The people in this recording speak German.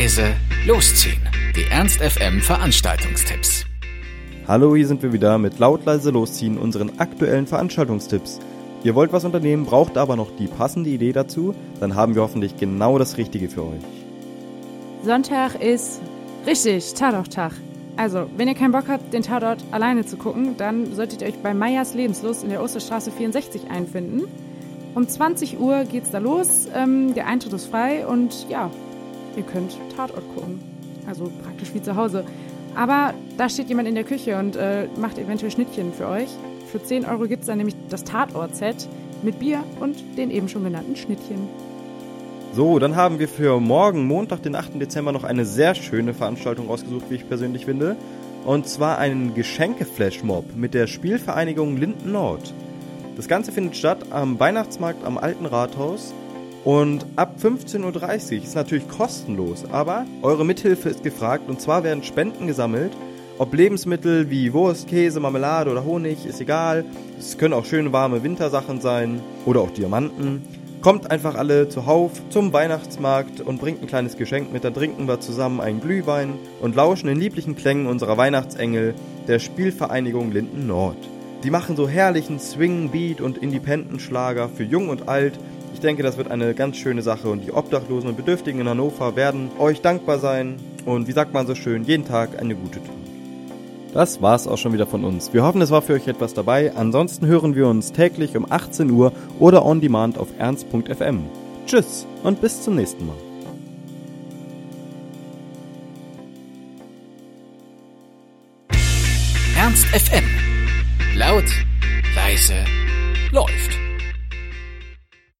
leise, losziehen. Die Ernst FM Veranstaltungstipps. Hallo, hier sind wir wieder mit laut leise losziehen, unseren aktuellen Veranstaltungstipps. Ihr wollt was unternehmen, braucht aber noch die passende Idee dazu, dann haben wir hoffentlich genau das Richtige für euch. Sonntag ist richtig Tatorttag. Also, wenn ihr keinen Bock habt, den Tatort alleine zu gucken, dann solltet ihr euch bei Meyers Lebenslust in der Osterstraße 64 einfinden. Um 20 Uhr geht's da los, ähm, der Eintritt ist frei und ja, ihr könnt Tatort gucken. Also praktisch wie zu Hause. Aber da steht jemand in der Küche und äh, macht eventuell Schnittchen für euch. Für 10 Euro gibt's dann nämlich das Tatort-Set mit Bier und den eben schon genannten Schnittchen. So, dann haben wir für morgen, Montag, den 8. Dezember, noch eine sehr schöne Veranstaltung rausgesucht, wie ich persönlich finde. Und zwar einen Geschenke-Flashmob mit der Spielvereinigung Linden Nord. Das Ganze findet statt am Weihnachtsmarkt am Alten Rathaus und ab 15.30 Uhr ist natürlich kostenlos, aber eure Mithilfe ist gefragt und zwar werden Spenden gesammelt. Ob Lebensmittel wie Wurst, Käse, Marmelade oder Honig, ist egal. Es können auch schöne warme Wintersachen sein oder auch Diamanten. Kommt einfach alle zuhauf zum Weihnachtsmarkt und bringt ein kleines Geschenk mit. Dann trinken wir zusammen einen Glühwein und lauschen den lieblichen Klängen unserer Weihnachtsengel der Spielvereinigung Linden Nord. Die machen so herrlichen Swing, Beat und Independent-Schlager für Jung und Alt ich denke, das wird eine ganz schöne Sache und die Obdachlosen und Bedürftigen in Hannover werden euch dankbar sein und wie sagt man so schön, jeden Tag eine gute Tat. Das war's auch schon wieder von uns. Wir hoffen, es war für euch etwas dabei. Ansonsten hören wir uns täglich um 18 Uhr oder on demand auf ernst.fm. Tschüss und bis zum nächsten Mal. Ernst FM. Laut, leise, läuft.